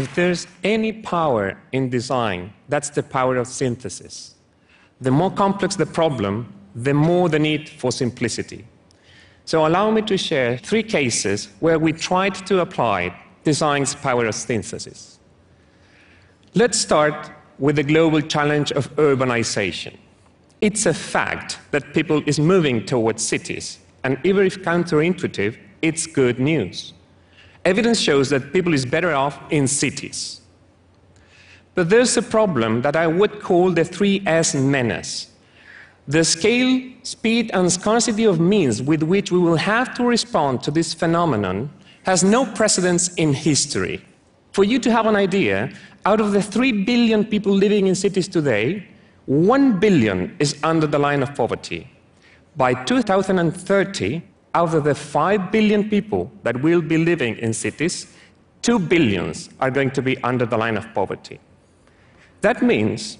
if there's any power in design, that's the power of synthesis. The more complex the problem, the more the need for simplicity. So allow me to share three cases where we tried to apply design's power of synthesis. Let's start with the global challenge of urbanization. It's a fact that people is moving towards cities, and even if counterintuitive, it's good news. Evidence shows that people is better off in cities. But there's a problem that I would call the 3S menace. The scale, speed, and scarcity of means with which we will have to respond to this phenomenon has no precedence in history. For you to have an idea, out of the 3 billion people living in cities today, 1 billion is under the line of poverty. By 2030, out of the 5 billion people that will be living in cities, 2 billions are going to be under the line of poverty. That means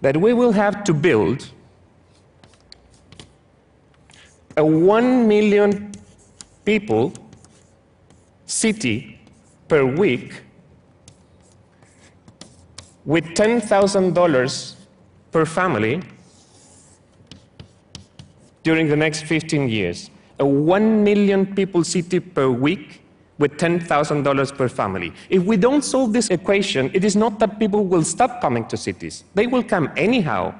that we will have to build a 1 million people city per week with $10,000 per family during the next 15 years. A 1 million people city per week with $10,000 per family. If we don't solve this equation, it is not that people will stop coming to cities. They will come anyhow,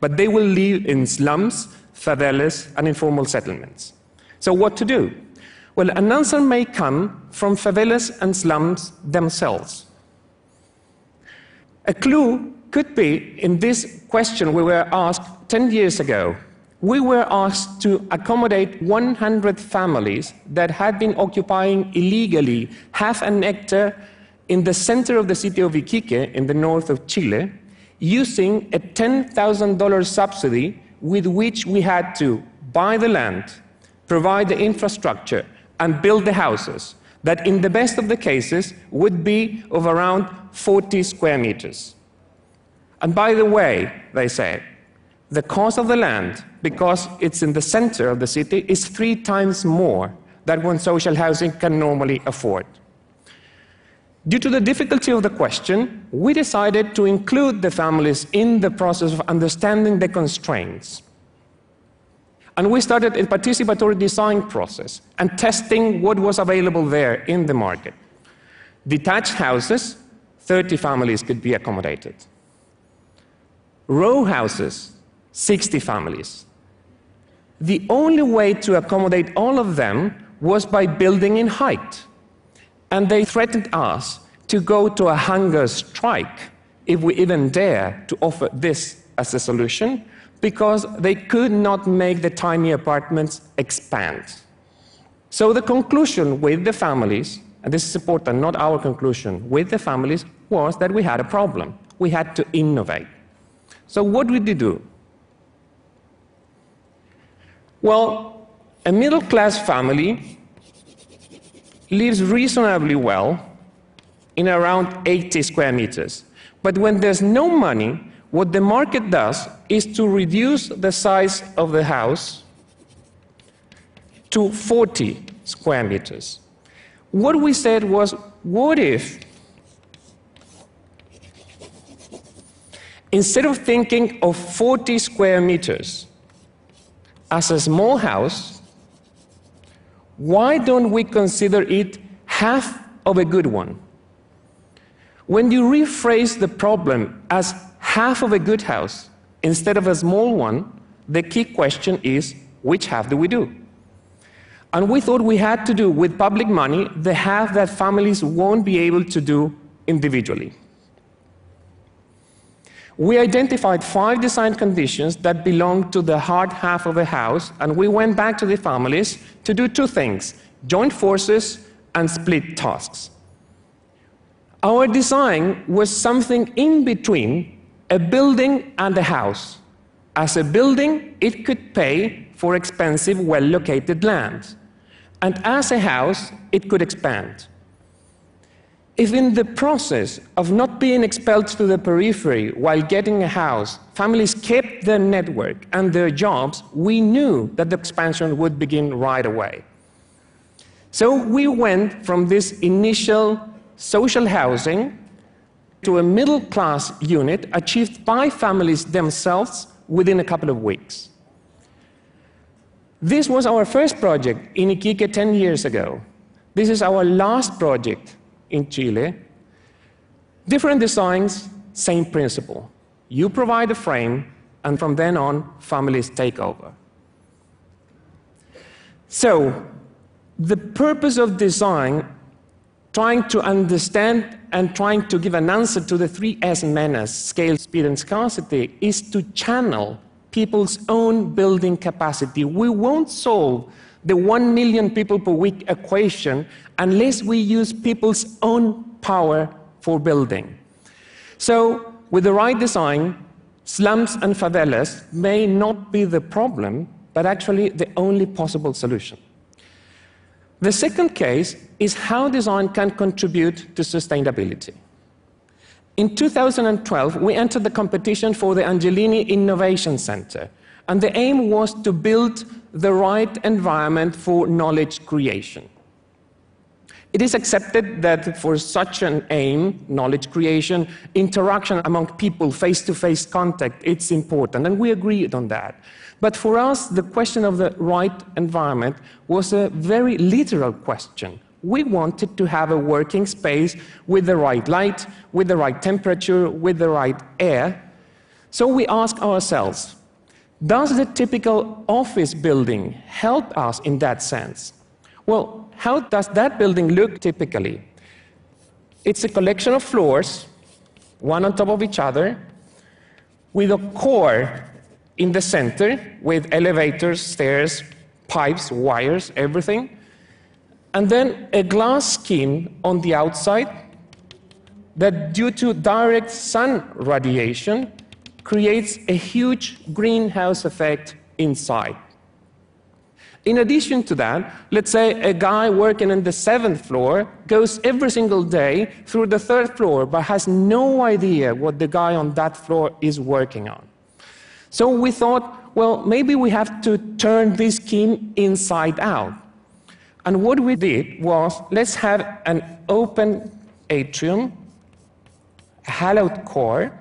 but they will live in slums, favelas, and informal settlements. So, what to do? Well, an answer may come from favelas and slums themselves. A clue could be in this question we were asked 10 years ago. We were asked to accommodate 100 families that had been occupying illegally half an hectare in the center of the city of Iquique in the north of Chile using a $10,000 subsidy with which we had to buy the land, provide the infrastructure, and build the houses that, in the best of the cases, would be of around 40 square meters. And by the way, they said, the cost of the land, because it's in the center of the city, is three times more than what social housing can normally afford. Due to the difficulty of the question, we decided to include the families in the process of understanding the constraints. And we started a participatory design process and testing what was available there in the market. Detached houses, 30 families could be accommodated. Row houses, 60 families. The only way to accommodate all of them was by building in height. And they threatened us to go to a hunger strike if we even dare to offer this as a solution because they could not make the tiny apartments expand. So the conclusion with the families, and this is important, not our conclusion, with the families was that we had a problem. We had to innovate. So what did we do? Well, a middle class family lives reasonably well in around 80 square meters. But when there's no money, what the market does is to reduce the size of the house to 40 square meters. What we said was, what if instead of thinking of 40 square meters as a small house, why don't we consider it half of a good one? When you rephrase the problem as half of a good house instead of a small one, the key question is which half do we do? And we thought we had to do with public money the half that families won't be able to do individually. We identified five design conditions that belong to the hard half of the house, and we went back to the families to do two things join forces and split tasks. Our design was something in between a building and a house. As a building, it could pay for expensive, well located land. And as a house, it could expand. If in the process of not being expelled to the periphery while getting a house, families kept their network and their jobs, we knew that the expansion would begin right away. So we went from this initial social housing to a middle class unit achieved by families themselves within a couple of weeks. This was our first project in Iquique 10 years ago. This is our last project in Chile. Different designs, same principle. You provide a frame, and from then on, families take over. So, the purpose of design, trying to understand and trying to give an answer to the three S menace scale, speed, and scarcity is to channel people's own building capacity. We won't solve the 1 million people per week equation unless we use people's own power for building. So, with the right design, slums and favelas may not be the problem, but actually the only possible solution. The second case is how design can contribute to sustainability. In 2012, we entered the competition for the Angelini Innovation Center, and the aim was to build the right environment for knowledge creation. It is accepted that for such an aim, knowledge creation, interaction among people, face to face contact, it's important, and we agreed on that. But for us, the question of the right environment was a very literal question. We wanted to have a working space with the right light, with the right temperature, with the right air. So we asked ourselves Does the typical office building help us in that sense? Well, how does that building look typically? It's a collection of floors, one on top of each other, with a core in the center with elevators, stairs, pipes, wires, everything. And then a glass skin on the outside that, due to direct sun radiation, creates a huge greenhouse effect inside. In addition to that, let's say a guy working on the seventh floor goes every single day through the third floor but has no idea what the guy on that floor is working on. So we thought, well, maybe we have to turn this skin inside out. And what we did was let's have an open atrium, a hallowed core,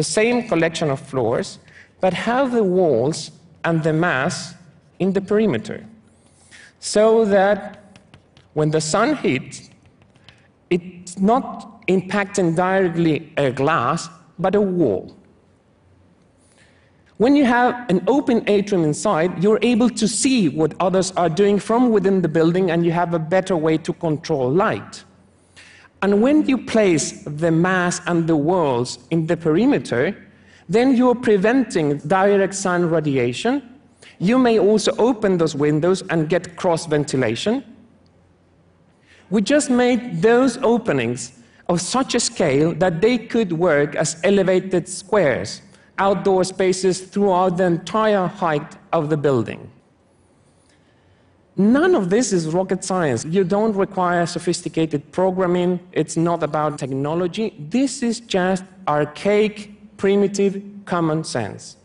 the same collection of floors, but have the walls and the mass in the perimeter so that when the sun hits, it's not impacting directly a glass, but a wall. When you have an open atrium inside, you're able to see what others are doing from within the building and you have a better way to control light. And when you place the mass and the walls in the perimeter, then you're preventing direct sun radiation you may also open those windows and get cross ventilation. We just made those openings of such a scale that they could work as elevated squares, outdoor spaces throughout the entire height of the building. None of this is rocket science. You don't require sophisticated programming. It's not about technology. This is just archaic, primitive common sense.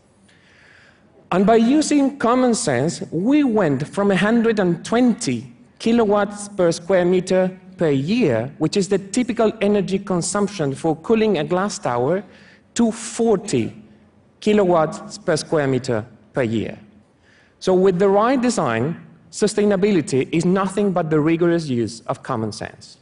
And by using common sense, we went from 120 kilowatts per square meter per year, which is the typical energy consumption for cooling a glass tower, to 40 kilowatts per square meter per year. So, with the right design, sustainability is nothing but the rigorous use of common sense.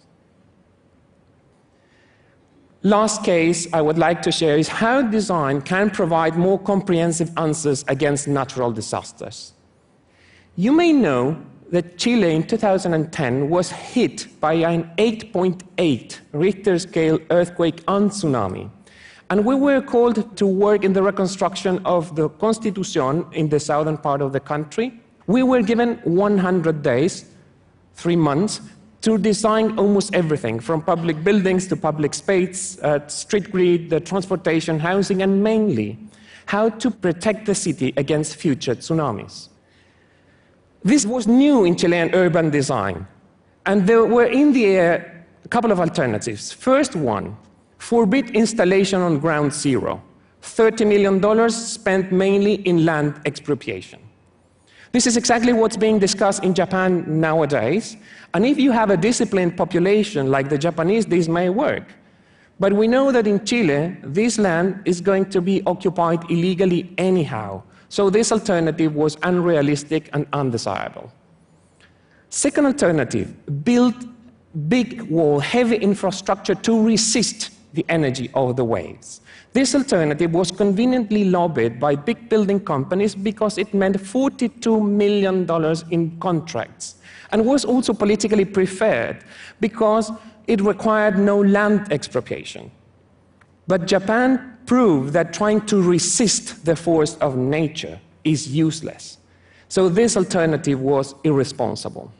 Last case I would like to share is how design can provide more comprehensive answers against natural disasters. You may know that Chile in 2010 was hit by an 8.8 Richter scale earthquake and tsunami. And we were called to work in the reconstruction of the Constitucion in the southern part of the country. We were given 100 days, three months, to design almost everything from public buildings to public space, uh, street grid, the transportation, housing, and mainly how to protect the city against future tsunamis. This was new in Chilean urban design, and there were in the air a couple of alternatives. First one, forbid installation on ground zero, $30 million spent mainly in land expropriation. This is exactly what's being discussed in Japan nowadays. And if you have a disciplined population like the Japanese, this may work. But we know that in Chile, this land is going to be occupied illegally anyhow. So this alternative was unrealistic and undesirable. Second alternative, build big wall, heavy infrastructure to resist the energy of the waves. This alternative was conveniently lobbied by big building companies because it meant $42 million in contracts and was also politically preferred because it required no land expropriation. But Japan proved that trying to resist the force of nature is useless. So this alternative was irresponsible.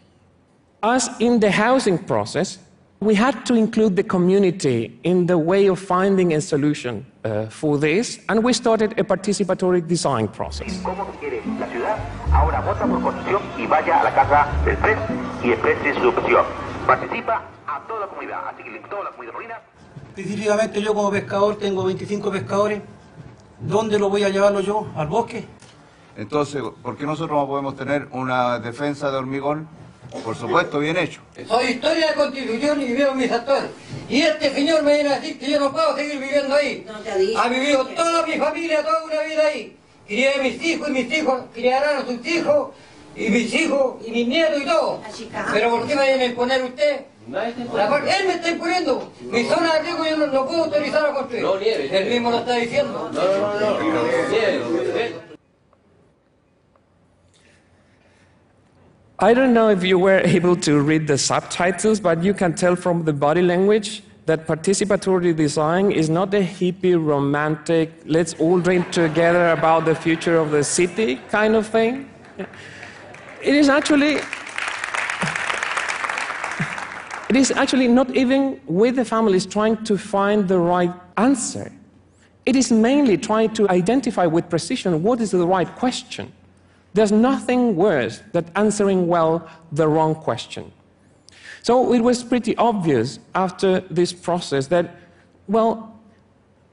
As in the housing process, we had to include the community in the way of finding a solution uh, for this, and we started a participatory design process. cómo quiere la ciudad, ahora vota por construcción y vaya a la casa del PRES y exprese su opción. Participa a toda la comunidad, así que la comunidad Específicamente yo como pescador tengo 25 pescadores. ¿Dónde lo voy a llevarlo yo? ¿Al bosque? Entonces, ¿por qué nosotros no podemos tener una defensa de hormigón? Por supuesto, bien hecho. Soy historia de constitución y vivieron mis actores. Y este señor me viene a decir que yo no puedo seguir viviendo ahí. No te. Ha vivido toda mi familia, toda una vida ahí. Crié a mis hijos y mis hijos criarán a sus hijos y mis hijos y mis nietos y todo. Pero ¿por qué me viene a imponer usted? La parte- él me está imponiendo. Mi zona de riesgo yo no, no puedo autorizar a construir. Él mismo lo está diciendo. I don't know if you were able to read the subtitles, but you can tell from the body language that participatory design is not a hippie, romantic, let's all dream together about the future of the city kind of thing. It is actually. It is actually not even with the families trying to find the right answer. It is mainly trying to identify with precision what is the right question. There's nothing worse than answering well the wrong question. So it was pretty obvious after this process that, well,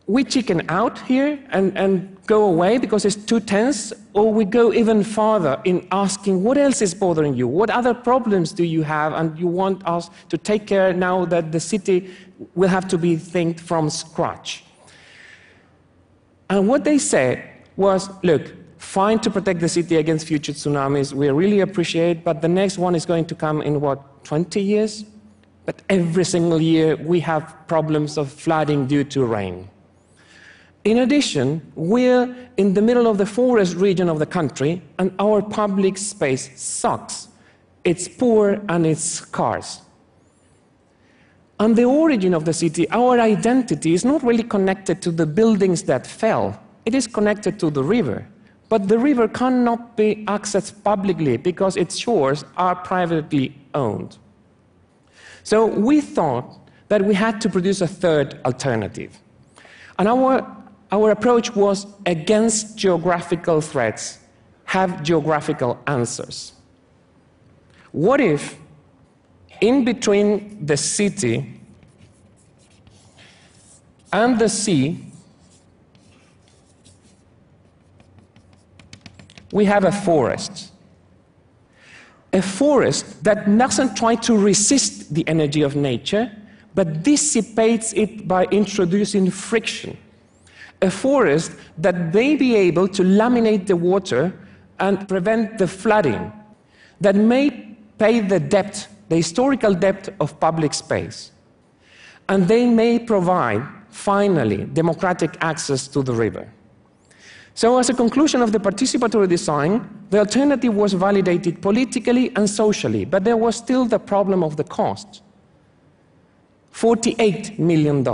we chicken out here and, and go away because it's too tense, or we go even farther in asking what else is bothering you? What other problems do you have? And you want us to take care now that the city will have to be think from scratch. And what they said was look, fine to protect the city against future tsunamis, we really appreciate, but the next one is going to come in what, 20 years? But every single year we have problems of flooding due to rain. In addition, we're in the middle of the forest region of the country, and our public space sucks. It's poor and it's scarce. And the origin of the city, our identity, is not really connected to the buildings that fell. It is connected to the river. But the river cannot be accessed publicly because its shores are privately owned. So we thought that we had to produce a third alternative. And our, our approach was against geographical threats, have geographical answers. What if in between the city and the sea, we have a forest. A forest that doesn't try to resist the energy of nature, but dissipates it by introducing friction. A forest that may be able to laminate the water and prevent the flooding, that may pay the debt, the historical debt of public space. And they may provide, finally, democratic access to the river. So, as a conclusion of the participatory design, the alternative was validated politically and socially, but there was still the problem of the cost $48 million.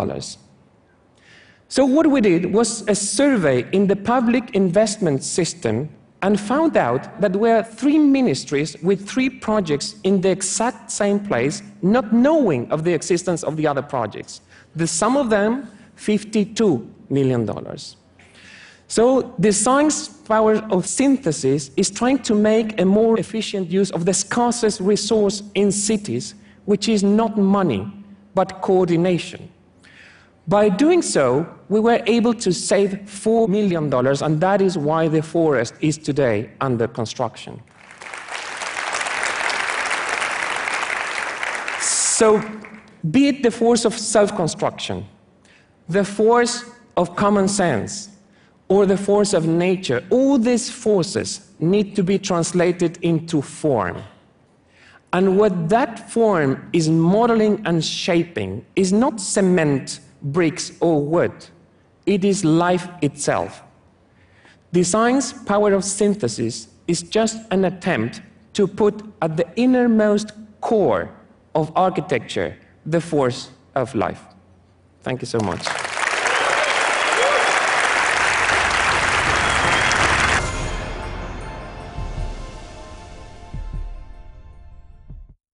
So, what we did was a survey in the public investment system and found out that there were three ministries with three projects in the exact same place, not knowing of the existence of the other projects. The sum of them, $52 million. So the science power of synthesis is trying to make a more efficient use of the scarcest resource in cities, which is not money, but coordination. By doing so, we were able to save $4 million, and that is why the forest is today under construction. So, be it the force of self construction, the force of common sense, or the force of nature, all these forces need to be translated into form. And what that form is modeling and shaping is not cement, bricks, or wood, it is life itself. Design's power of synthesis is just an attempt to put at the innermost core of architecture the force of life. Thank you so much.